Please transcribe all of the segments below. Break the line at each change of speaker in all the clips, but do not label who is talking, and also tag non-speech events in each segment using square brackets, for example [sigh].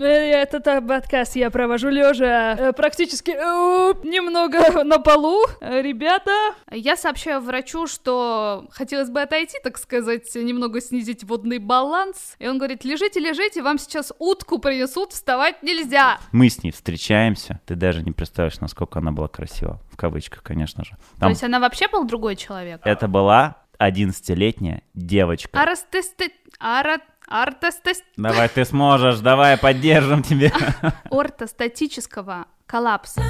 Э, Этот подкаст я провожу лежа э, практически э, немного на полу. Ребята, я сообщаю врачу, что хотелось бы отойти, так сказать, немного снизить водный баланс. И он говорит, лежите, лежите, вам сейчас утку принесут, вставать нельзя.
Мы с ней встречаемся. Ты даже не представляешь, насколько она была красива. В кавычках, конечно же.
То
Там
есть она вообще был другой человек?
это была 11-летняя девочка.
Арастесте... Ара... Артестес...
Давай, ты сможешь, давай, поддержим тебя. [laughs]
ортостатического коллапса.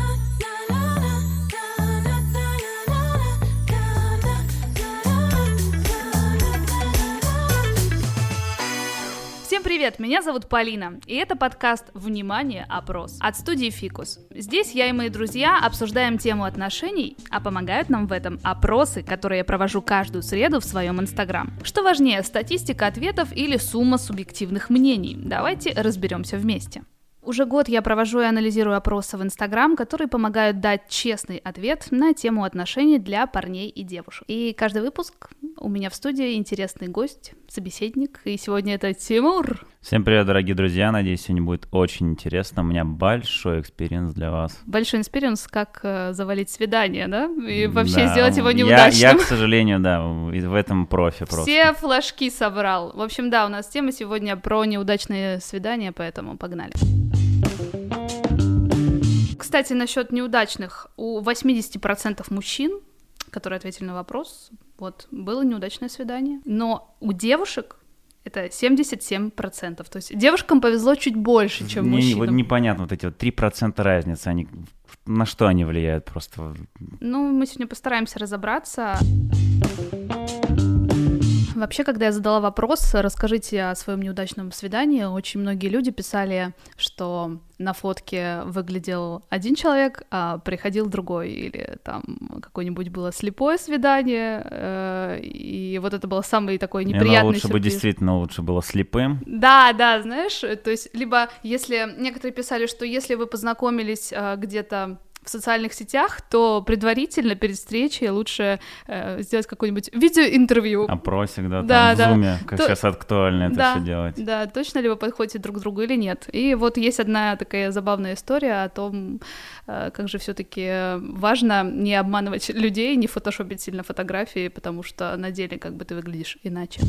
Всем привет, меня зовут Полина, и это подкаст «Внимание! Опрос» от студии «Фикус». Здесь я и мои друзья обсуждаем тему отношений, а помогают нам в этом опросы, которые я провожу каждую среду в своем инстаграм. Что важнее, статистика ответов или сумма субъективных мнений? Давайте разберемся вместе. Уже год я провожу и анализирую опросы в Инстаграм, которые помогают дать честный ответ на тему отношений для парней и девушек. И каждый выпуск у меня в студии интересный гость, собеседник, и сегодня это Тимур.
Всем привет, дорогие друзья. Надеюсь, сегодня будет очень интересно. У меня большой experience для вас.
Большой experience, как э, завалить свидание, да? И вообще
Да,
сделать его
я-
неудачным.
Я, к сожалению, да, в этом профи просто.
Все флажки собрал. В общем, да, у нас тема сегодня про неудачные свидания, поэтому погнали. Кстати, насчет неудачных. У 80% мужчин, которые ответили на вопрос, вот, было неудачное свидание. Но у девушек это 77%. То есть девушкам повезло чуть больше, чем
Мне
мужчинам.
вот непонятно, вот эти вот 3% разницы, они на что они влияют просто?
Ну, мы сегодня постараемся разобраться. Вообще, когда я задала вопрос, расскажите о своем неудачном свидании, очень многие люди писали, что на фотке выглядел один человек, а приходил другой, или там какое-нибудь было слепое свидание, э, и вот это был самый такой
Не,
неприятный
лучше бы
сюрприз.
действительно лучше было слепым.
Да, да, знаешь, то есть, либо если некоторые писали, что если вы познакомились э, где-то в социальных сетях, то предварительно перед встречей лучше э, сделать какое-нибудь видеоинтервью.
Опросик, да, там
Да,
в
да.
зуме, как
То-
сейчас актуально это
да,
все делать.
да, точно ли вы подходите друг к другу или нет. И вот есть одна такая забавная история о том, э, как же все-таки важно не обманывать [laughs] людей, не фотошопить сильно фотографии, потому что на деле как бы ты выглядишь иначе.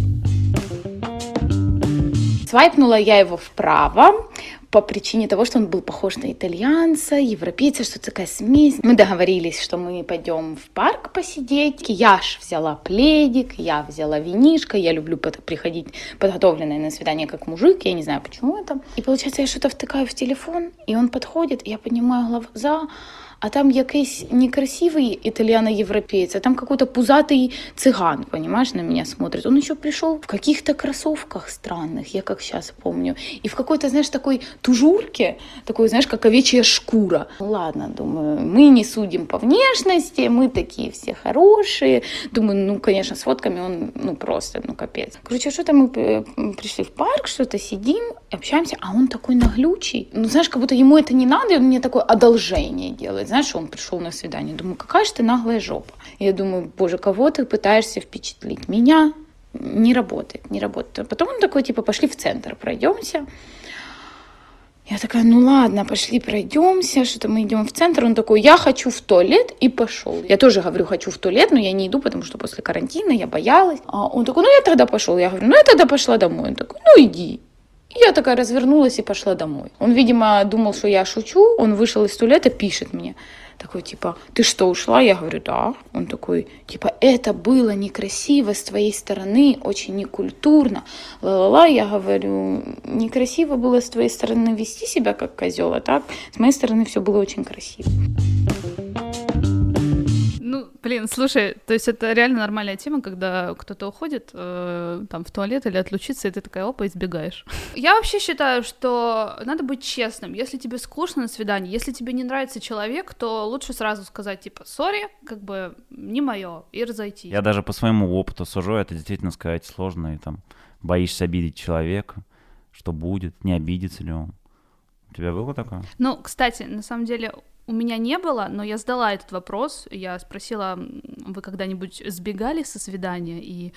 Свайпнула я его вправо по причине того, что он был похож на итальянца, европейца, что такая смесь. Мы договорились, что мы пойдем в парк посидеть. Я ж взяла пледик, я взяла винишко. Я люблю под- приходить подготовленной на свидание как мужик. Я не знаю, почему это. И получается, я что-то втыкаю в телефон, и он подходит, и я поднимаю глаза, а там якийсь некрасивый итальяно-европеец, а там какой-то пузатый цыган, понимаешь, на меня смотрит. Он еще пришел в каких-то кроссовках странных, я как сейчас помню, и в какой-то, знаешь, такой тужурке, такой, знаешь, как овечья шкура. Ладно, думаю, мы не судим по внешности, мы такие все хорошие. Думаю, ну, конечно, с фотками он, ну, просто, ну, капец. Короче, что-то мы э, пришли в парк, что-то сидим, общаемся, а он такой наглючий. Ну, знаешь, как будто ему это не надо, и он мне такое одолжение делает. Знаешь, он пришел на свидание. Думаю, какая же ты наглая жопа. Я думаю, боже, кого ты пытаешься впечатлить? Меня? Не работает, не работает. Потом он такой, типа, пошли в центр, пройдемся. Я такая, ну ладно, пошли пройдемся, что-то мы идем в центр. Он такой, я хочу в туалет и пошел. Я тоже говорю, хочу в туалет, но я не иду, потому что после карантина я боялась. А он такой, ну я тогда пошел. Я говорю, ну я тогда пошла домой. Он такой, ну иди. И я такая развернулась и пошла домой. Он, видимо, думал, что я шучу. Он вышел из туалета, пишет мне. Такой, типа, ты что, ушла? Я говорю, да. Он такой, типа, это было некрасиво с твоей стороны, очень некультурно. Ла-ла-ла, я говорю, некрасиво было с твоей стороны вести себя как козел, а так с моей стороны все было очень красиво.
Блин, слушай, то есть это реально нормальная тема, когда кто-то уходит э, там в туалет или отлучиться, и ты такая, опа, избегаешь. [laughs] Я вообще считаю, что надо быть честным. Если тебе скучно на свидании, если тебе не нравится человек, то лучше сразу сказать, типа, сори, как бы не мое, и разойтись.
Я даже по своему опыту сужу, это действительно сказать сложно, и там боишься обидеть человека, что будет, не обидится ли он. У тебя было такое?
Ну, кстати, на самом деле у меня не было, но я задала этот вопрос. Я спросила, вы когда-нибудь сбегали со свидания? И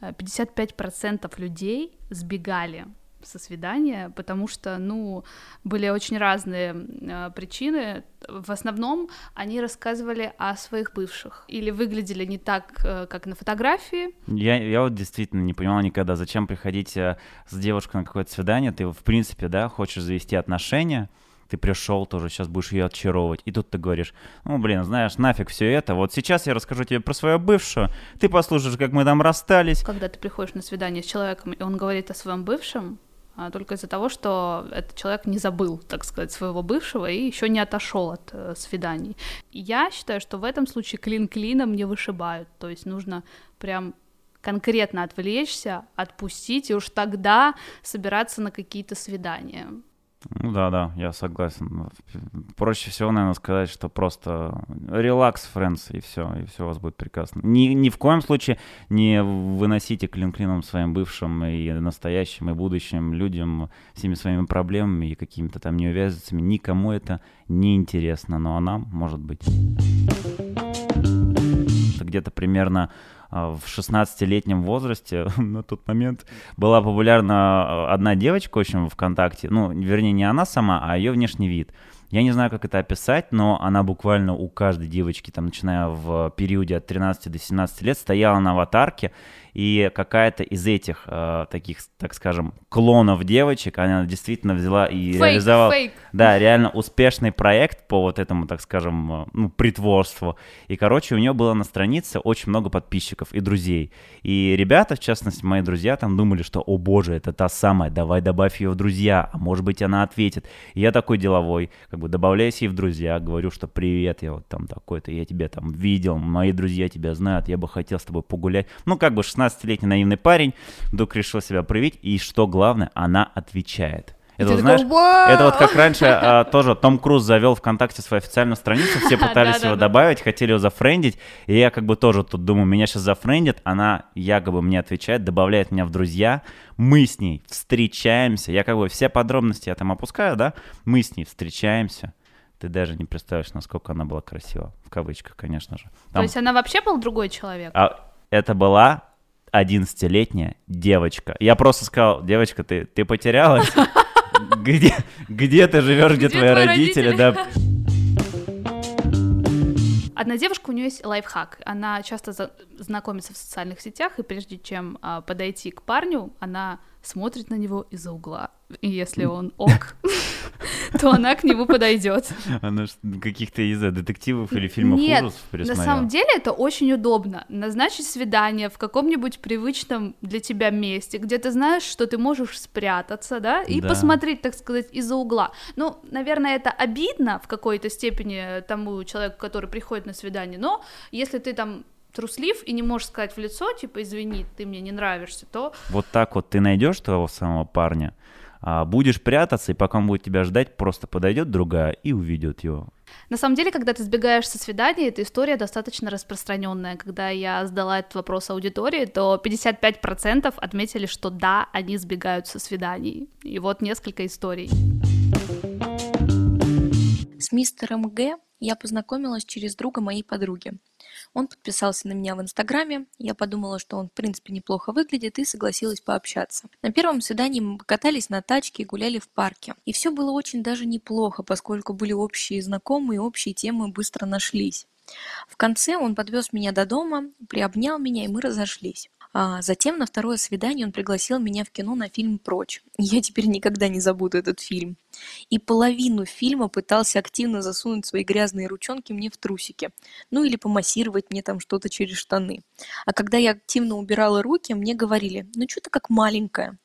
э, 55% людей сбегали со свидания, потому что, ну, были очень разные э, причины. В основном они рассказывали о своих бывших или выглядели не так, э, как на фотографии.
Я, я вот действительно не понимал никогда, зачем приходить э, с девушкой на какое-то свидание. Ты, в принципе, да, хочешь завести отношения, ты пришел тоже, сейчас будешь ее отчаровывать. И тут ты говоришь, ну, блин, знаешь, нафиг все это. Вот сейчас я расскажу тебе про свою бывшую, ты послушаешь, как мы там расстались.
Когда ты приходишь на свидание с человеком, и он говорит о своем бывшем, а только из-за того, что этот человек не забыл, так сказать, своего бывшего и еще не отошел от э, свиданий. Я считаю, что в этом случае клин клином не вышибают, то есть нужно прям конкретно отвлечься, отпустить и уж тогда собираться на какие-то свидания.
Ну да, да, я согласен. Проще всего, наверное, сказать, что просто релакс, friends, и все, и все у вас будет прекрасно. Ни, ни в коем случае не выносите клин клином своим бывшим и настоящим, и будущим людям всеми своими проблемами и какими-то там неувязицами. Никому это не интересно, но ну, а нам, может быть. Где-то примерно в 16-летнем возрасте. [laughs] На тот момент была популярна а, одна девочка в ВКонтакте, ну, вернее, не она сама, а ее внешний вид. Я не знаю, как это описать, но она буквально у каждой девочки, там, начиная в периоде от 13 до 17 лет, стояла на аватарке, и какая-то из этих э, таких, так скажем, клонов девочек, она действительно взяла и
фейк,
реализовала,
фейк.
да, реально успешный проект по вот этому, так скажем, э, ну, притворству. И, короче, у нее было на странице очень много подписчиков и друзей. И ребята, в частности, мои друзья, там думали, что, о боже, это та самая, давай добавь ее в друзья, а может быть, она ответит. И я такой деловой, как бы добавляюсь ей в друзья, говорю, что привет, я вот там такой-то, я тебя там видел, мои друзья тебя знают, я бы хотел с тобой погулять. Ну, как бы 16 16-летний наивный парень вдруг решил себя проявить, и что главное, она отвечает. Это, вот, знаешь, такой, это вот как раньше а, тоже Том Круз завел ВКонтакте свою официальную страницу, все [laughs] пытались его добавить, хотели его зафрендить, и я как бы тоже тут думаю, меня сейчас зафрендят, она якобы мне отвечает, добавляет меня в друзья, мы с ней встречаемся, я как бы все подробности я там опускаю, да, мы с ней встречаемся, ты даже не представляешь, насколько она была красива, в кавычках, конечно же.
Там... То есть она вообще был другой человек?
А, это была 11-летняя девочка. Я просто сказал, девочка, ты, ты потерялась? Где, где ты живешь, где, где твои родители? родители? Да.
Одна девушка, у нее есть лайфхак. Она часто за... знакомится в социальных сетях, и прежде чем а, подойти к парню, она смотрит на него из-за угла. И если он ок, то она к нему подойдет.
Она каких-то из детективов или фильмов
Нет,
ужасов
на самом деле это очень удобно. Назначить свидание в каком-нибудь привычном для тебя месте, где ты знаешь, что ты можешь спрятаться, да, и да. посмотреть, так сказать, из-за угла. Ну, наверное, это обидно в какой-то степени тому человеку, который приходит на свидание, но если ты там труслив и не можешь сказать в лицо, типа, извини, ты мне не нравишься, то...
Вот так вот ты найдешь твоего самого парня, а будешь прятаться, и пока он будет тебя ждать, просто подойдет другая и уведет его.
На самом деле, когда ты сбегаешь со свидания, эта история достаточно распространенная. Когда я сдала этот вопрос аудитории, то 55% отметили, что да, они сбегают со свиданий. И вот несколько историй.
С мистером Г я познакомилась через друга моей подруги. Он подписался на меня в Инстаграме, я подумала, что он в принципе неплохо выглядит и согласилась пообщаться. На первом свидании мы покатались на тачке и гуляли в парке. И все было очень даже неплохо, поскольку были общие знакомые, общие темы быстро нашлись. В конце он подвез меня до дома, приобнял меня, и мы разошлись. А затем на второе свидание он пригласил меня в кино на фильм «Прочь». Я теперь никогда не забуду этот фильм. И половину фильма пытался активно засунуть свои грязные ручонки мне в трусики. Ну или помассировать мне там что-то через штаны. А когда я активно убирала руки, мне говорили, ну что ты как маленькая.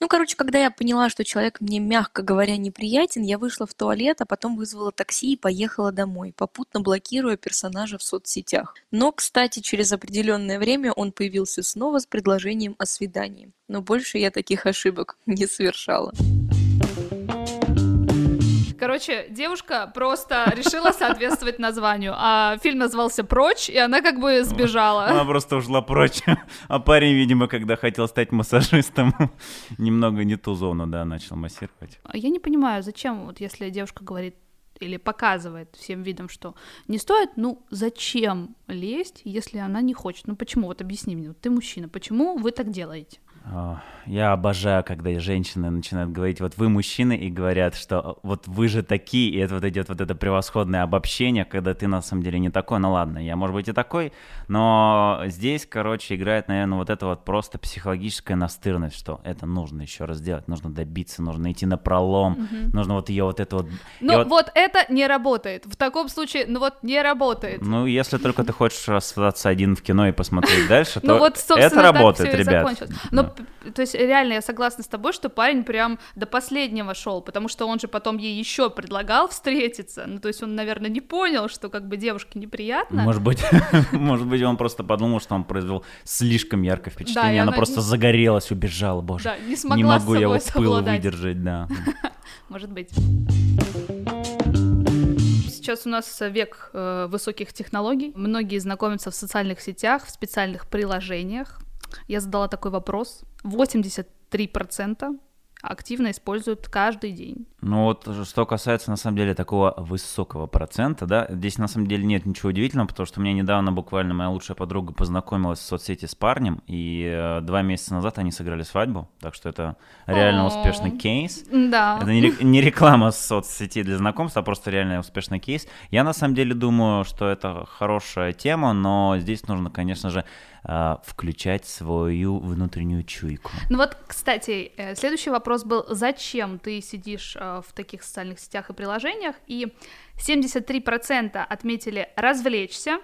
Ну, короче, когда я поняла, что человек мне, мягко говоря, неприятен, я вышла в туалет, а потом вызвала такси и поехала домой, попутно блокируя персонажа в соцсетях. Но, кстати, через определенное время он появился снова с предложением о свидании. Но больше я таких ошибок [laughs] не совершала.
Короче, девушка просто решила соответствовать названию, а фильм назывался «Прочь», и она как бы сбежала.
Она просто ушла прочь, а парень, видимо, когда хотел стать массажистом, [laughs] немного не ту зону, да, начал массировать.
Я не понимаю, зачем, вот если девушка говорит или показывает всем видом, что не стоит, ну зачем лезть, если она не хочет? Ну почему? Вот объясни мне, вот ты мужчина, почему вы так делаете?
А, Я обожаю, когда женщины начинают говорить, вот вы мужчины, и говорят, что вот вы же такие, и это вот идет вот это превосходное обобщение, когда ты на самом деле не такой. Ну ладно, я может быть и такой, но здесь, короче, играет, наверное, вот это вот просто психологическая настырность, что это нужно еще раз делать, нужно добиться, нужно идти на пролом, нужно вот ее вот это вот...
Ну
вот-
вот... это не работает. В таком случае, ну вот не работает.
Ну, если только ты хочешь остаться один в кино и посмотреть дальше, [laughs] то
Ну собственно,
это работает, ребят.
Но, то есть, реально, я согласна с тобой, что парень прям до последнего шел, потому что он же потом ей еще предлагал встретиться. Ну, то есть он, наверное, не понял, что как бы девушке неприятно.
Может быть, [laughs] может быть, он просто подумал, что он произвел слишком яркое впечатление, она просто загорелась, убежала, боже.
Не
могу я вот пыл выдержать, да. [laughs]
Может быть. Сейчас у нас век э, высоких технологий. Многие знакомятся в социальных сетях, в специальных приложениях. Я задала такой вопрос. 83% активно используют каждый день.
Ну вот, что касается, на самом деле, такого высокого процента, да, здесь на самом деле нет ничего удивительного, потому что у меня недавно буквально моя лучшая подруга познакомилась в соцсети с парнем, и э, два месяца назад они сыграли свадьбу, так что это реально
О.
успешный кейс.
Да.
Это не, не реклама соцсети для знакомств, а просто реально успешный кейс. Я на самом деле думаю, что это хорошая тема, но здесь нужно, конечно же, а, включать свою внутреннюю чуйку.
Ну вот, кстати, э, следующий вопрос был, зачем ты сидишь э, в таких социальных сетях и приложениях? И 73% отметили развлечься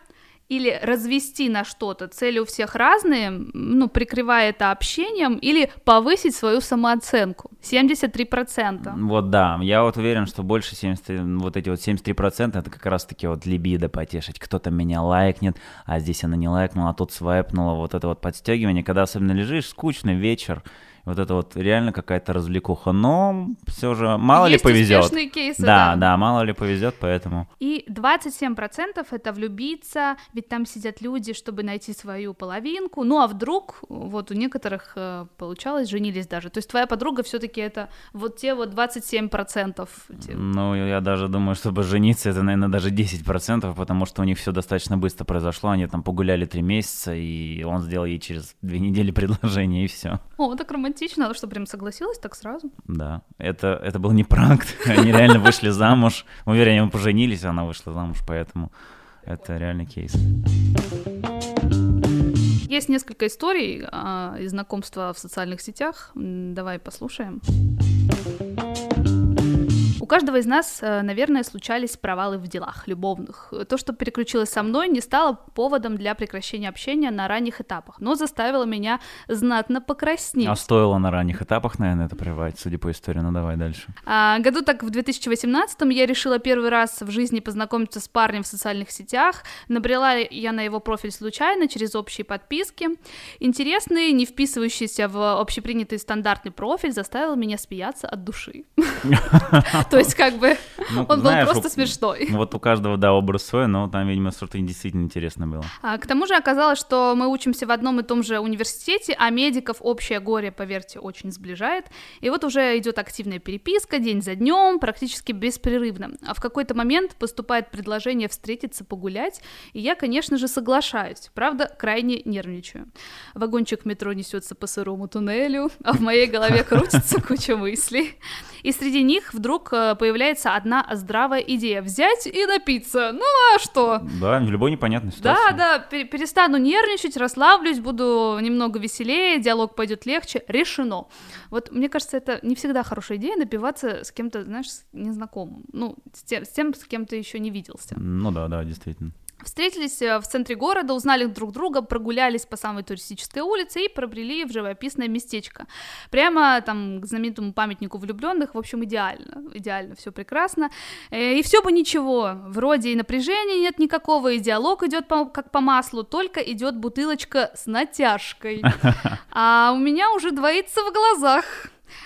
или развести на что-то. Цели у всех разные, ну, прикрывая это общением, или повысить свою самооценку. 73%.
Вот да, я вот уверен, что больше 70, вот эти вот 73% это как раз-таки вот либидо потешить. Кто-то меня лайкнет, а здесь она не лайкнула, а тут свайпнула. Вот это вот подстегивание, когда особенно лежишь, скучный вечер, вот это вот реально какая-то развлекуха. Но все же мало
Есть
ли повезет.
кейсы,
да,
да.
да, мало ли повезет, поэтому.
И 27% это влюбиться, ведь там сидят люди, чтобы найти свою половинку. Ну а вдруг, вот у некоторых э, получалось, женились даже. То есть твоя подруга все-таки это вот те вот 27%. те-
Ну, я даже думаю, чтобы жениться, это, наверное, даже 10%, потому что у них все достаточно быстро произошло. Они там погуляли три месяца, и он сделал ей через две недели предложение, и все.
О, так романтично, она что, прям согласилась так сразу?
Да, это, это был не пранк, [laughs] они реально вышли замуж. Ну, вернее, мы поженились, она вышла замуж, поэтому это реальный кейс.
Есть несколько историй а, из знакомства в социальных сетях. Давай послушаем. У каждого из нас, э, наверное, случались провалы в делах любовных. То, что переключилось со мной, не стало поводом для прекращения общения на ранних этапах, но заставило меня знатно покраснеть.
А стоило на ранних этапах, наверное, это прервать, судя по истории. Ну, давай дальше.
А, году так в 2018 я решила первый раз в жизни познакомиться с парнем в социальных сетях. Набрела я на его профиль случайно через общие подписки. Интересный, не вписывающийся в общепринятый стандартный профиль заставил меня смеяться от души. [laughs] [laughs] [laughs] То есть как бы
Ну,
он был просто смешной.
Вот у каждого, да, образ свой, но там, видимо, что-то действительно интересно было.
А, К тому же оказалось, что мы учимся в одном и том же университете, а медиков общее горе, поверьте, очень сближает. И вот уже идет активная переписка день за днем, практически беспрерывно. А в какой-то момент поступает предложение встретиться, погулять, и я, конечно же, соглашаюсь. Правда, крайне нервничаю. Вагончик метро несется по сырому туннелю, а в моей голове [laughs] крутится куча мыслей. И среди них вдруг появляется одна здравая идея взять и напиться. Ну а что?
Да, в любой непонятной
Да,
ситуации.
да, пе- перестану нервничать, расслаблюсь, буду немного веселее, диалог пойдет легче, решено. Вот мне кажется, это не всегда хорошая идея напиваться с кем-то, знаешь, незнакомым, ну, с тем, с, тем, с кем ты еще не виделся.
Ну да, да, действительно.
Встретились э, в центре города, узнали друг друга, прогулялись по самой туристической улице и пробрели в живописное местечко. Прямо там к знаменитому памятнику влюбленных, в общем, идеально, идеально, все прекрасно. Э, И все бы ничего, вроде и напряжения нет никакого, и диалог идет как по маслу, только идет бутылочка с натяжкой. [laughs] А у меня уже двоится в глазах.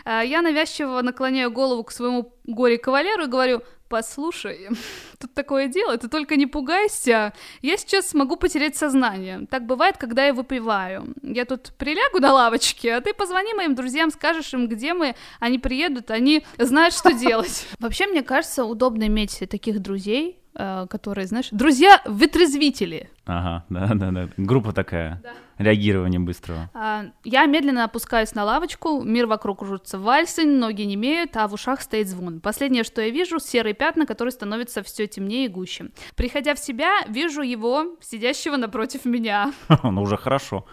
Э, Я навязчиво наклоняю голову к своему горе-кавалеру и говорю, послушай, [laughs] тут такое дело, ты только не пугайся, я сейчас могу потерять сознание. Так бывает, когда я выпиваю. Я тут прилягу на лавочке, а ты позвони моим друзьям, скажешь им, где мы, они приедут, они знают, что [laughs] делать. Вообще, мне кажется, удобно иметь таких друзей, которые, знаешь, друзья-вытрезвители.
Ага, да-да-да. Группа такая. Реагирование быстрого.
А, Я медленно опускаюсь на лавочку, мир вокруг кружится вальсы, ноги не имеют, а в ушах стоит звон. Последнее, что я вижу, серые пятна, которые становятся все темнее и гуще. Приходя в себя, вижу его, сидящего напротив меня. [laughs]
Ну, уже хорошо.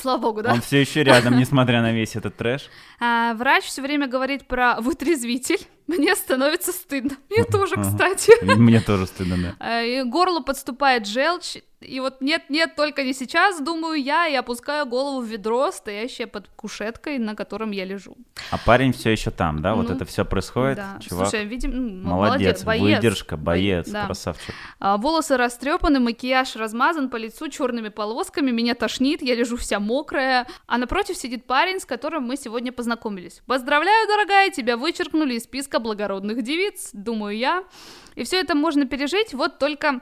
Слава богу, да?
Он все еще рядом, несмотря на весь этот трэш.
А, врач все время говорит про вытрезвитель. Мне становится стыдно. Мне тоже, кстати.
Мне тоже стыдно, да.
А, и к горлу подступает желчь. И вот нет-нет, только не сейчас, думаю я, и опускаю голову в ведро, стоящее под кушеткой, на котором я лежу.
А парень все еще там, да? Вот
Ну,
это все происходит.
да.
Чувак,
Слушай, видим, ну,
молодец,
боец.
выдержка, боец,
Да.
красавчик.
А, волосы растрепаны, макияж размазан по лицу черными полосками, меня тошнит, я лежу вся мокрая, а напротив сидит парень, с которым мы сегодня познакомились. Поздравляю, дорогая, тебя вычеркнули из списка благородных девиц, думаю я. И все это можно пережить, вот только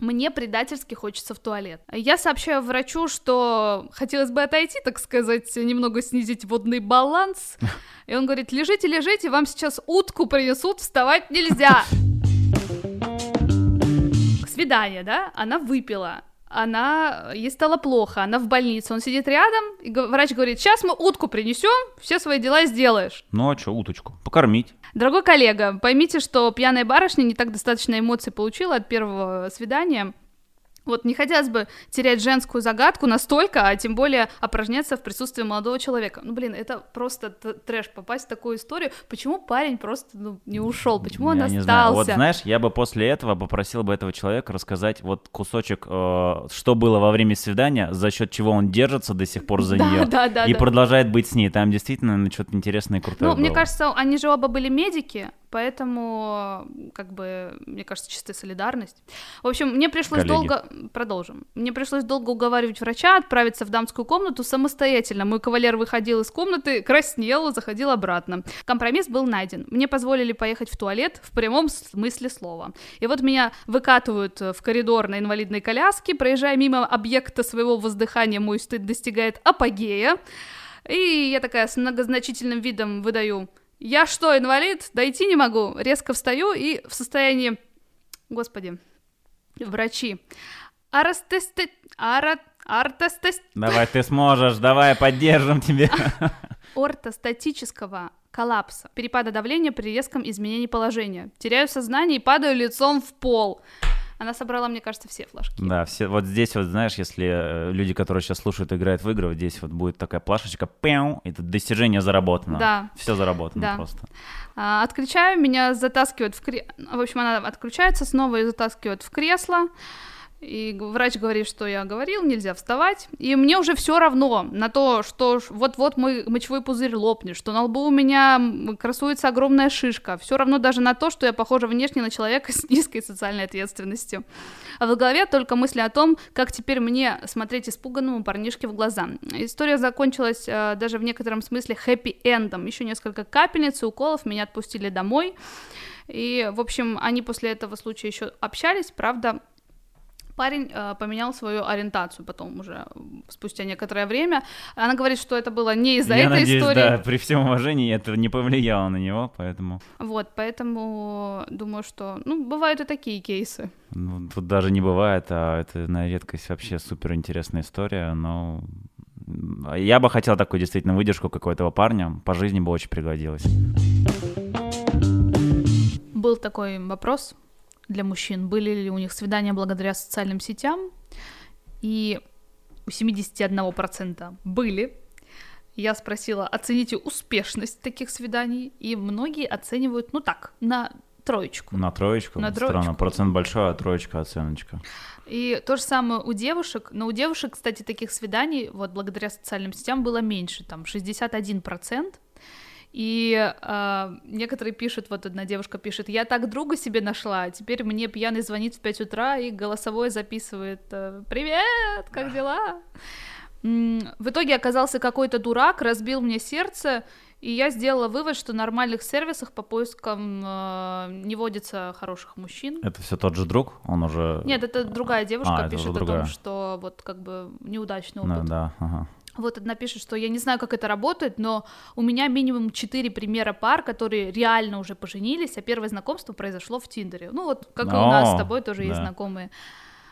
мне предательски хочется в туалет. Я сообщаю врачу, что хотелось бы отойти, так сказать, немного снизить водный баланс. И он говорит, лежите, лежите, вам сейчас утку принесут, вставать нельзя. Свидание, да? Она выпила. Она, ей стало плохо, она в больнице, он сидит рядом, и врач говорит, сейчас мы утку принесем, все свои дела сделаешь.
Ну а что, уточку? Покормить.
Дорогой коллега, поймите, что пьяная барышня не так достаточно эмоций получила от первого свидания. Вот не хотелось бы терять женскую загадку настолько, а тем более опорожняться в присутствии молодого человека. Ну, блин, это просто трэш попасть в такую историю. Почему парень просто ну, не ушел? Почему он
я
остался?
не знаю. Вот знаешь, я бы после этого попросил бы этого человека рассказать вот кусочек, э, что было во время свидания, за счет чего он держится до сих пор за
Да,
нее
да, да,
и
да.
продолжает быть с ней. Там действительно ну, что-то интересное и крутое
Ну, мне
было.
кажется, они же оба были медики, поэтому, как бы, мне кажется, чистая солидарность. В общем, мне пришлось
Коллеги.
долго... Продолжим. Мне пришлось долго уговаривать врача отправиться в дамскую комнату самостоятельно. Мой кавалер выходил из комнаты, краснел, заходил обратно. Компромисс был найден. Мне позволили поехать в туалет в прямом смысле слова. И вот меня выкатывают в коридор на инвалидной коляске, проезжая мимо объекта своего воздыхания, мой стыд достигает апогея. И я такая с многозначительным видом выдаю «Я что, инвалид? Дойти не могу». Резко встаю и в состоянии... Господи, врачи. Арастесте... Ара... Артестес...
Давай, ты сможешь, давай, поддержим тебя. [laughs]
ортостатического коллапса, перепада давления при резком изменении положения. Теряю сознание и падаю лицом в пол. Она собрала, мне кажется, все флажки.
Да, все, вот здесь вот, знаешь, если э, люди, которые сейчас слушают, играют в игры, вот здесь вот будет такая плашечка, пяу, и тут достижение заработано.
Да.
Все заработано
Да.
просто.
А, отключаю, меня затаскивают в кресло. В общем, она отключается снова и затаскивают в кресло. И врач говорит, что я говорил, нельзя вставать. И мне уже все равно на то, что вот-вот мой мочевой пузырь лопнет, что на лбу у меня красуется огромная шишка. Все равно даже на то, что я похожа внешне на человека [laughs] с низкой социальной ответственностью. А в голове только мысли о том, как теперь мне смотреть испуганному парнишке в глаза. История закончилась э, даже в некотором смысле хэппи-эндом. Еще несколько капельниц и уколов меня отпустили домой. И, в общем, они после этого случая еще общались, правда, парень э, поменял свою ориентацию потом уже спустя некоторое время. Она говорит, что это было не из-за
Я
этой
надеюсь,
истории.
да, при всем уважении это не повлияло на него, поэтому
Вот, поэтому думаю, что, ну, бывают и такие кейсы.
ну, тут даже не бывает, а это на редкость вообще супер интересная история, но я бы хотел такую действительно выдержку какого-то парня, по жизни бы очень пригодилось.
Был такой вопрос для мужчин, были ли у них свидания благодаря социальным сетям, и у 71% были. Я спросила, оцените успешность таких свиданий, и многие оценивают, ну так, на троечку.
На троечку?
На
Странно,
троечку.
процент большой, а троечка оценочка.
И то же самое у девушек, но у девушек, кстати, таких свиданий, вот благодаря социальным сетям было меньше, там 61%. И э, некоторые пишут, вот одна девушка пишет, я так друга себе нашла, а теперь мне пьяный звонит в 5 утра и голосовой записывает, э, привет, как дела? В итоге оказался какой-то дурак, разбил мне сердце, и я сделала вывод, что в нормальных сервисах по поискам э, не водится хороших мужчин.
Это все тот же друг? Он уже...
Нет, это другая девушка
А, это
пишет о
другая.
том, что вот как бы неудачный
Ну,
опыт.
да, ага.
Вот одна пишет, что я не знаю, как это работает, но у меня минимум четыре примера пар, которые реально уже поженились, а первое знакомство произошло в Тиндере. Ну вот, как и у нас с тобой тоже да. есть знакомые.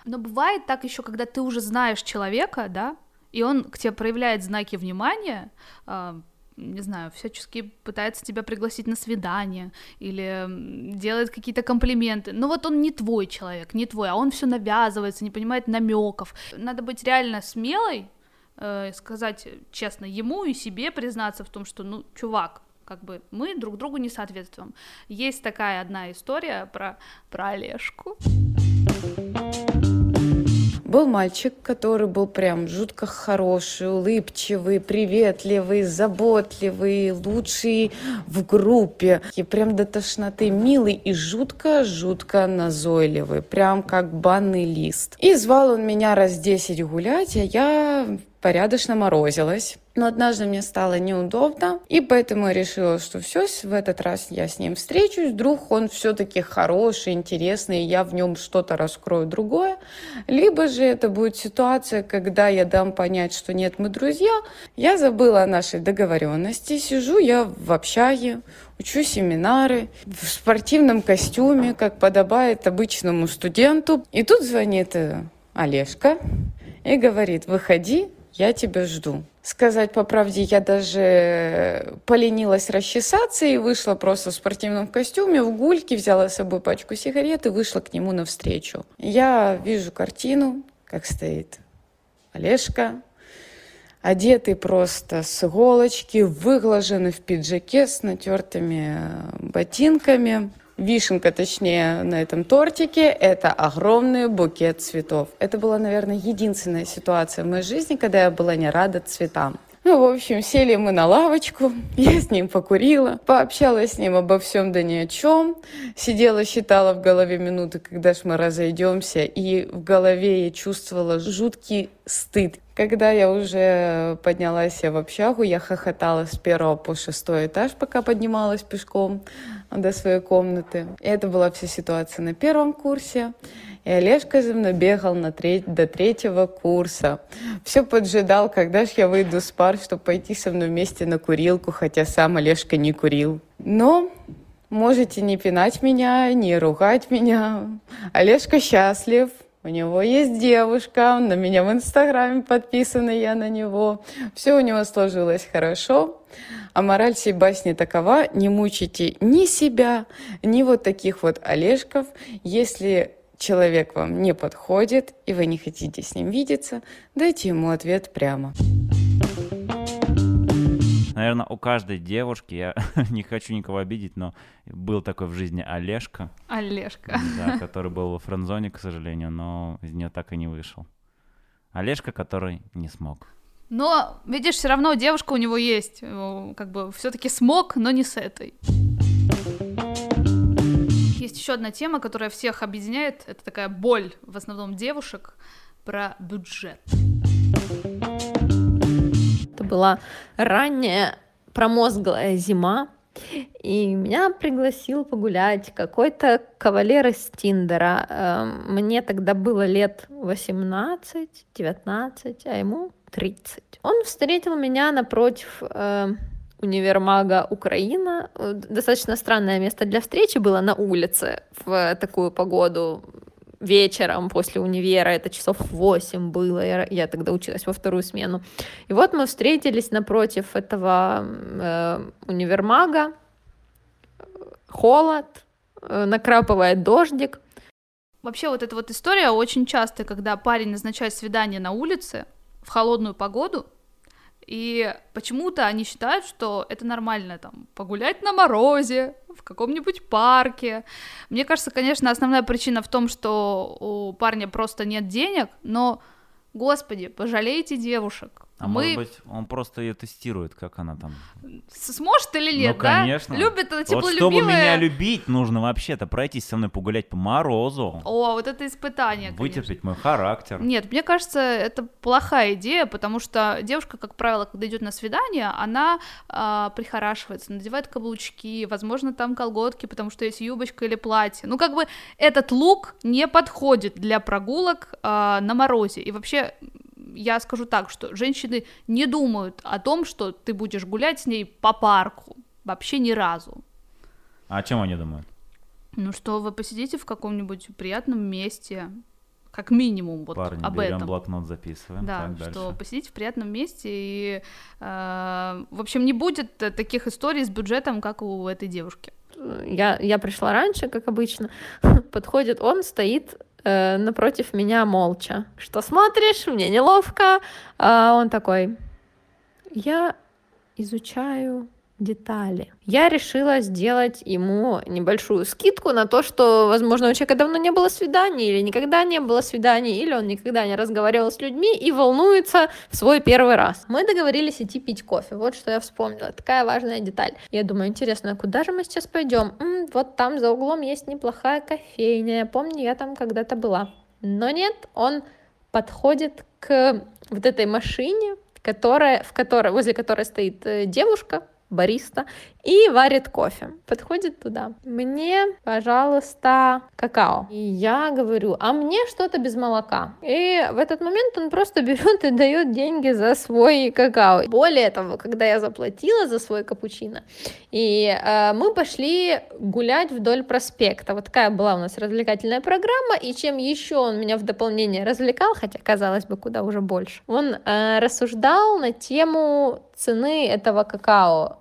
Но бывает так еще, когда ты уже знаешь человека, да, и он к тебе проявляет знаки внимания, э, не знаю, всячески пытается тебя пригласить на свидание или делает какие-то комплименты. Но вот он не твой человек, не твой, а он все навязывается, не понимает намеков. Надо быть реально смелой, э, сказать честно ему и себе признаться в том, что, ну, чувак, как бы мы друг другу не соответствуем. Есть такая одна история про, про Олежку.
Был мальчик, который был прям жутко хороший, улыбчивый, приветливый, заботливый, лучший в группе. И прям до тошноты милый и жутко-жутко назойливый, прям как банный лист. И звал он меня раз десять гулять, а я порядочно морозилась. Но однажды мне стало неудобно, и поэтому я решила, что все, в этот раз я с ним встречусь, вдруг он все-таки хороший, интересный, и я в нем что-то раскрою другое. Либо же это будет ситуация, когда я дам понять, что нет, мы друзья, я забыла о нашей договоренности, сижу я в общаге, учу семинары в спортивном костюме, как подобает обычному студенту. И тут звонит э, Олежка и говорит, выходи, я тебя жду. Сказать по правде, я даже поленилась расчесаться и вышла просто в спортивном костюме, в гульке, взяла с собой пачку сигарет и вышла к нему навстречу. Я вижу картину, как стоит Олежка, одетый просто с иголочки, выглаженный в пиджаке с натертыми ботинками – Вишенка, точнее, на этом тортике – это огромный букет цветов. Это была, наверное, единственная ситуация в моей жизни, когда я была не рада цветам. Ну, в общем, сели мы на лавочку, [laughs] я с ним покурила, пообщалась с ним обо всем да ни о чем, сидела, считала в голове минуты, когда ж мы разойдемся, и в голове я чувствовала жуткий стыд. Когда я уже поднялась в общагу, я хохотала с первого по шестой этаж, пока поднималась пешком до своей комнаты. И это была вся ситуация на первом курсе. И Олежка за мной бегал на треть, до третьего курса. Все поджидал, когда же я выйду с пар, чтобы пойти со мной вместе на курилку, хотя сам Олежка не курил. Но можете не пинать меня, не ругать меня. Олежка счастлив, у него есть девушка, он на меня в Инстаграме подписана, я на него. Все у него сложилось хорошо. А мораль всей басни такова, не мучите ни себя, ни вот таких вот Олежков. Если человек вам не подходит, и вы не хотите с ним видеться, дайте ему ответ прямо.
Наверное, у каждой девушки, я [laughs] не хочу никого обидеть, но был такой в жизни Олежка.
Олежка.
Да, который был во френдзоне, к сожалению, но из нее так и не вышел. Олежка, который не смог.
Но, видишь, все равно девушка у него есть. Как бы все-таки смог, но не с этой есть еще одна тема, которая всех объединяет. Это такая боль, в основном девушек, про бюджет.
Это была ранняя промозглая зима, и меня пригласил погулять какой-то кавалер из Тиндера. Эм, мне тогда было лет 18-19, а ему 30. Он встретил меня напротив эм, универмага Украина. Э, достаточно странное место для встречи было на улице в такую погоду вечером после универа, это часов 8 было, я, я тогда училась во вторую смену. И вот мы встретились напротив этого э, универмага, холод, э, накрапывает дождик.
Вообще вот эта вот история очень часто, когда парень назначает свидание на улице в холодную погоду, и почему-то они считают, что это нормально там погулять на морозе, в каком-нибудь парке. Мне кажется, конечно, основная причина в том, что у парня просто нет денег, но, господи, пожалейте девушек.
А мы... может быть, он просто ее тестирует, как она там.
Сможет или нет,
ну, конечно.
да? Любит она
теплолюбивая. Вот чтобы меня любить, нужно вообще-то пройтись со мной погулять по морозу.
О, вот это испытание,
Вытерпеть
конечно.
мой характер.
Нет, мне кажется, это плохая идея, потому что девушка, как правило, когда идет на свидание, она э, прихорашивается, надевает каблучки, возможно, там колготки, потому что есть юбочка или платье. Ну, как бы этот лук не подходит для прогулок э, на морозе. И вообще я скажу так, что женщины не думают о том, что ты будешь гулять с ней по парку. Вообще ни разу.
А о чем они думают?
Ну что, вы посидите в каком-нибудь приятном месте, как минимум вот
Парни,
об
берем
этом.
блокнот, записываем.
Да,
Так,
что
дальше.
посидите в приятном месте и, э, в общем, не будет э, таких историй с бюджетом, как у этой девушки.
Я, я пришла раньше, как обычно. [laughs] Подходит он, стоит э, напротив меня молча. Что смотришь? Мне неловко. А он такой, я изучаю детали. Я решила сделать ему небольшую скидку на то, что, возможно, у человека давно не было свиданий, или никогда не было свиданий, или он никогда не разговаривал с людьми и волнуется в свой первый раз. Мы договорились идти пить кофе. Вот что я вспомнила. Такая важная деталь. Я думаю, интересно, а куда же мы сейчас пойдем? М, вот там за углом есть неплохая кофейня. Я помню, я там когда-то была. Но нет, он подходит к вот этой машине, которая, в которой, возле которой стоит э, девушка, бариста, и варит кофе. Подходит туда. Мне, пожалуйста, какао. И я говорю, а мне что-то без молока. И в этот момент он просто берет и дает деньги за свой какао. Более того, когда я заплатила за свой капучино, и э, мы пошли гулять вдоль проспекта. Вот такая была у нас развлекательная программа, и чем еще он меня в дополнение развлекал, хотя, казалось бы, куда уже больше, он э, рассуждал на тему цены этого какао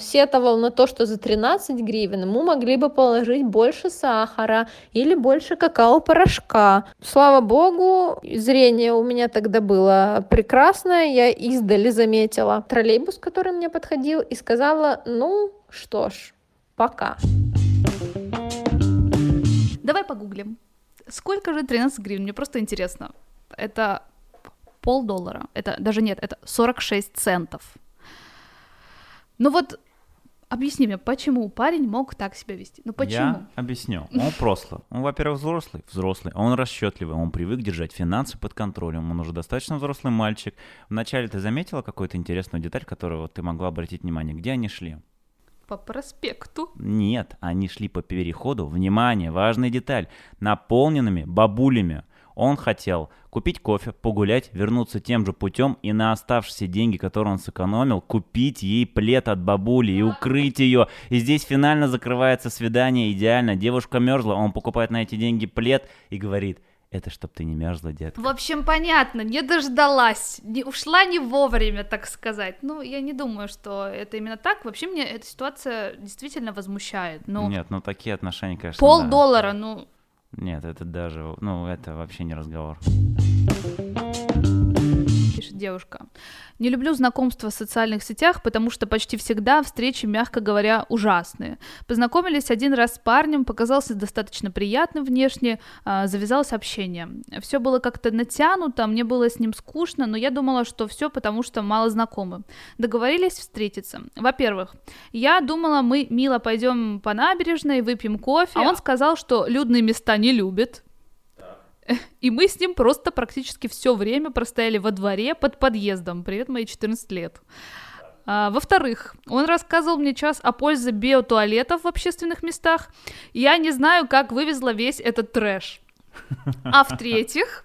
сетовал на то, что за 13 гривен ему могли бы положить больше сахара или больше какао-порошка. Слава богу, зрение у меня тогда было прекрасное, я издали заметила троллейбус, который мне подходил, и сказала, ну что ж, пока.
Давай погуглим. Сколько же 13 гривен? Мне просто интересно. Это полдоллара. Это даже нет, это 46 центов. Ну вот, объясни мне, почему парень мог так себя вести? Ну почему?
Я объясню. [laughs] Он прослый. Он, во-первых, взрослый, взрослый, а он расчетливый, он привык держать финансы под контролем, он уже достаточно взрослый мальчик. Вначале ты заметила какую-то интересную деталь, которую вот ты могла обратить внимание? Где они шли?
По проспекту.
Нет, они шли по переходу, внимание, важная деталь, наполненными бабулями. Он хотел купить кофе, погулять, вернуться тем же путем и на оставшиеся деньги, которые он сэкономил, купить ей плед от бабули и укрыть ее. И здесь финально закрывается свидание идеально. Девушка мерзла, он покупает на эти деньги плед и говорит, это чтоб ты не мерзла, детка.
В общем, понятно, не дождалась, не, ушла не вовремя, так сказать. Ну, я не думаю, что это именно так. Вообще, меня эта ситуация действительно возмущает. Ну,
Нет, ну такие отношения, конечно,
пол
да.
доллара, ну,
Нет, это даже, ну это вообще не разговор.
Пишет девушка. Не люблю знакомства в социальных сетях, потому что почти всегда встречи, мягко говоря, ужасные. Познакомились один раз с парнем, показался достаточно приятным внешне, а, завязалось общение. Все было как-то натянуто, мне было с ним скучно, но я думала, что все потому, что мало знакомы. Договорились встретиться. Во-первых, я думала, мы мило пойдем по набережной, выпьем кофе, а он сказал, что людные места не любит, [laughs] и мы с ним просто практически все время простояли во дворе под подъездом. Привет, мои 14 лет. А, во-вторых, он рассказывал мне час о пользе биотуалетов в общественных местах. Я не знаю, как вывезла весь этот трэш. [laughs] А в-третьих,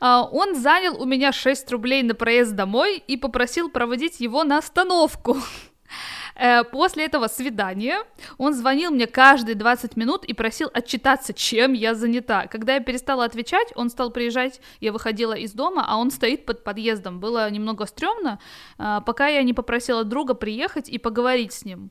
а, он занял у меня 6 рублей на проезд домой и попросил проводить его на остановку. [laughs] Э, После этого свидания он звонил мне каждые 20 минут и просил отчитаться, чем я занята. Когда я перестала отвечать, он стал приезжать, я выходила из дома, а он стоит под подъездом. Было немного стрёмно, а, пока я не попросила друга приехать и поговорить с ним.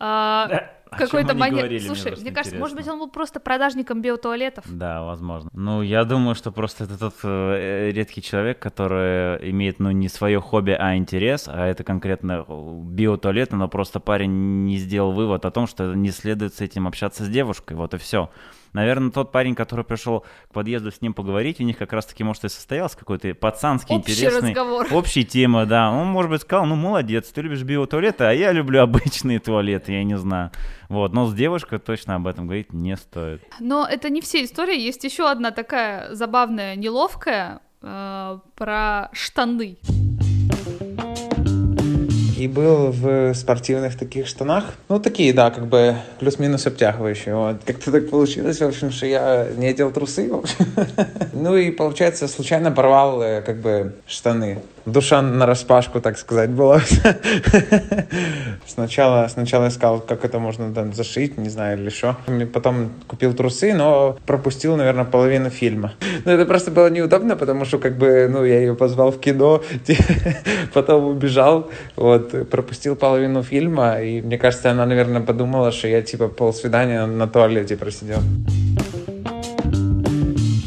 А,
чем
Какой-то
они
манер...
говорили, мне
Слушай,
просто
мне кажется, может быть, он был просто продажником биотуалетов.
Да, возможно. Ну, я думаю, что просто это тот э, редкий человек, который имеет, ну, не свое хобби, а интерес, а это конкретно э, биотуалет, но просто парень не сделал вывод о том, что не следует с этим общаться с девушкой, вот и все. Наверное, тот парень, который пришел к подъезду с ним поговорить, у них как раз-таки, может, и состоялся какой-то пацанский
Общий
интересный...
разговор. [laughs]
Общая тема, да. Он, может быть, сказал, ну, молодец, ты любишь биотуалеты, а я люблю обычные туалеты, я не знаю. Вот, но с девушкой точно об этом говорить не стоит.
Но это не все истории. Есть еще одна такая забавная, неловкая э, про штаны.
И был в спортивных таких штанах. Ну, такие, да, как бы плюс-минус обтягивающие. Вот. Как-то так получилось, в общем, что я не одел трусы. [laughs] Ну и, получается, случайно порвал э, как бы штаны душа на распашку, так сказать, была. [laughs] сначала, сначала искал, как это можно там зашить, не знаю, или что. Потом купил трусы, но пропустил, наверное, половину фильма. [laughs] Но это просто было неудобно, потому что, как бы, ну, я ее позвал в кино, потом убежал, вот, пропустил половину фильма, и мне кажется, она, наверное, подумала, что я, типа, полсвидания на туалете просидел.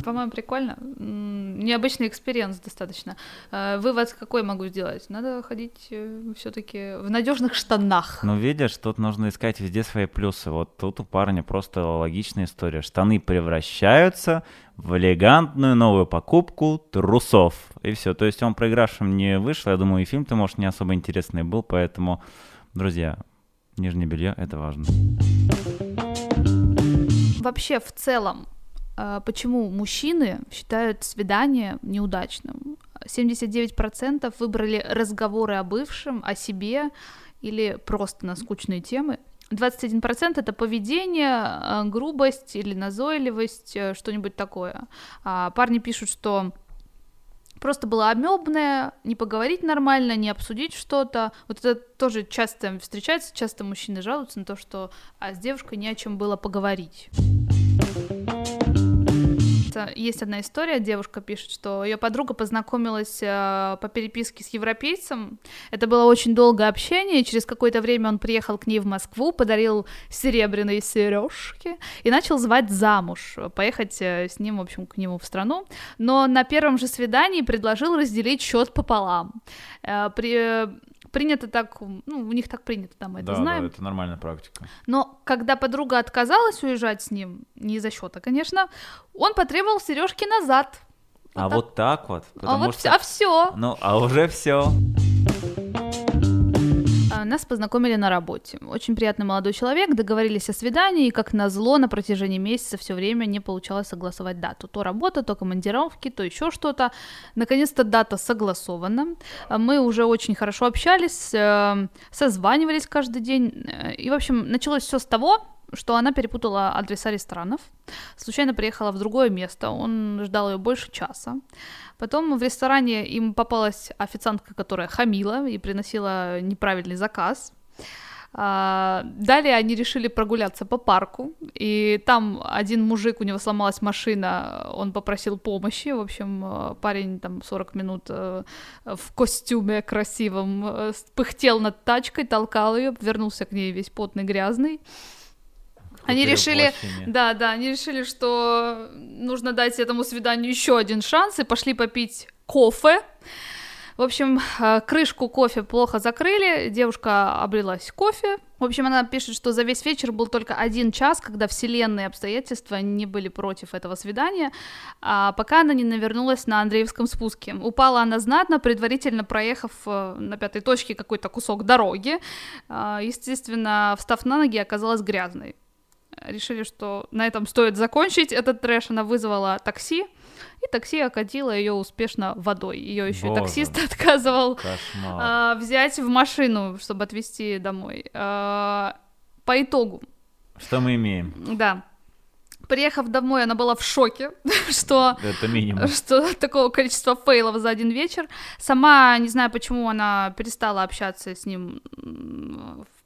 По-моему, прикольно необычный experience достаточно. Э, вывод какой могу сделать? Надо ходить э, все-таки в надежных штанах.
Ну, видишь, тут нужно искать везде свои плюсы. Вот тут у парня просто логичная история. Штаны превращаются в элегантную новую покупку трусов. И все. То есть он проигравшим не вышел. Я думаю, и фильм-то, может, не особо интересный был. Поэтому, друзья, нижнее белье — это важно.
Вообще, в целом, почему мужчины считают свидание неудачным. 79% выбрали разговоры о бывшем, о себе или просто на скучные темы. 21% это поведение, а, грубость или назойливость, э, что-нибудь такое. А парни пишут, что просто было амебное, не поговорить нормально, не обсудить что-то. Вот это тоже часто встречается, часто мужчины жалуются на то, что а с девушкой не о чем было поговорить есть одна история, девушка пишет, что ее подруга познакомилась э, по переписке с европейцем. Это было очень долгое общение, через какое-то время он приехал к ней в Москву, подарил серебряные сережки и начал звать замуж, поехать э, с ним, в общем, к нему в страну. Но на первом же свидании предложил разделить счет пополам. Э, при принято так, ну, у них так принято, там, мы это
да,
знаем.
Да, это нормальная практика.
Но когда подруга отказалась уезжать с ним, не из-за счета, конечно, он потребовал сережки назад.
Вот а так. вот так вот.
А вот, что... а все.
Ну, а уже все.
Нас познакомили на работе. Очень приятный молодой человек, договорились о свидании, и как назло на протяжении месяца все время не получалось согласовать дату. То работа, то командировки, то еще что-то. Наконец-то дата согласована. Мы уже очень хорошо общались, э, созванивались каждый день. И, в общем, началось все с того, что она перепутала адреса ресторанов, случайно приехала в другое место, он ждал ее больше часа. Потом в ресторане им попалась официантка, которая хамила и приносила неправильный заказ. А, далее они решили прогуляться по парку, и там один мужик, у него сломалась машина, он попросил помощи, в общем, парень там 40 минут э, в костюме красивом э, пыхтел над тачкой, толкал ее, вернулся к ней весь потный, грязный. Они решили, да, да, они решили, что нужно дать этому свиданию еще один шанс и пошли попить кофе. В общем, э, крышку кофе плохо закрыли, девушка облилась кофе. В общем, она пишет, что за весь вечер был только один час, когда вселенные обстоятельства не были против этого свидания, а пока она не навернулась на Андреевском спуске. Упала она знатно, предварительно проехав э, на пятой точке какой-то кусок дороги. А, естественно, встав на ноги, оказалась грязной решили, что на этом стоит закончить этот трэш. Она вызвала такси, и такси окатило ее успешно водой. Ее еще Боже. и таксист отказывал а, взять в машину, чтобы отвезти домой. А, по итогу.
Что мы имеем?
Да. Приехав домой, она была в шоке, [laughs] что,
Это минимум.
что такого количества фейлов за один вечер. Сама не знаю, почему она перестала общаться с ним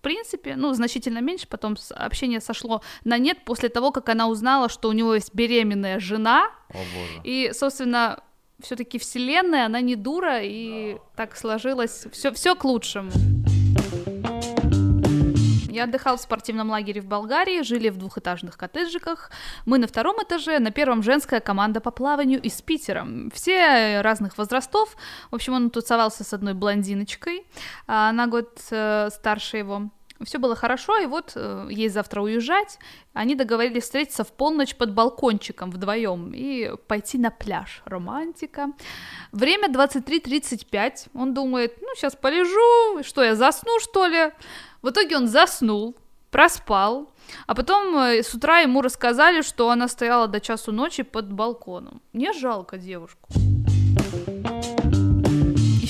принципе, ну, значительно меньше, потом общение сошло на нет после того, как она узнала, что у него есть беременная жена,
О, боже.
и, собственно, все-таки вселенная, она не дура, и так сложилось, все, все к лучшему. Я отдыхал в спортивном лагере в Болгарии, жили в двухэтажных коттеджиках. Мы на втором этаже, на первом женская команда по плаванию из Питера. Все разных возрастов. В общем, он тусовался с одной блондиночкой, а на год э, старше его. Все было хорошо, и вот э, ей завтра уезжать. Они договорились встретиться в полночь под балкончиком вдвоем и пойти на пляж. Романтика. Время 23.35. Он думает, ну, сейчас полежу, что я засну, что ли? В итоге он заснул, проспал, а потом э, с утра ему рассказали, что она стояла до часу ночи под балконом. Мне жалко девушку.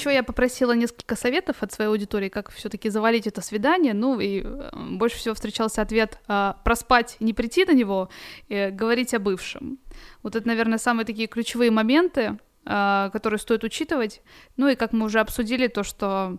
Еще я попросила несколько советов от своей аудитории, как все-таки завалить это свидание. Ну и э, больше всего встречался ответ э, проспать, не прийти на него, и говорить о бывшем. Вот это, наверное, самые такие ключевые моменты, э, которые стоит учитывать. Ну и как мы уже обсудили, то, что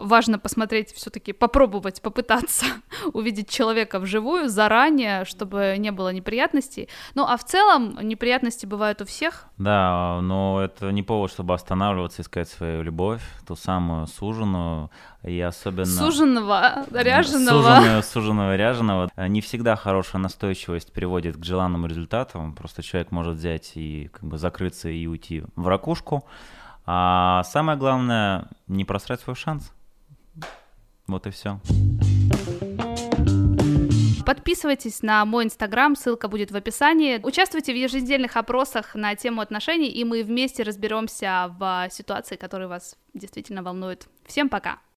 важно посмотреть, все-таки попробовать, попытаться [laughs] увидеть человека вживую заранее, чтобы не было неприятностей. Ну а в целом неприятности бывают у всех.
Да, но это не повод, чтобы останавливаться, искать свою любовь, ту самую суженую, и особенно...
Суженого, ряженого.
Суженого, суженого, ряженого. Не всегда хорошая настойчивость приводит к желанному результату. Просто человек может взять и как бы закрыться и уйти в ракушку. А самое главное, не просрать свой шанс. Вот и все.
Подписывайтесь на мой инстаграм, ссылка будет в описании. Участвуйте в еженедельных опросах на тему отношений, и мы вместе разберемся в ситуации, которая вас действительно волнует. Всем пока!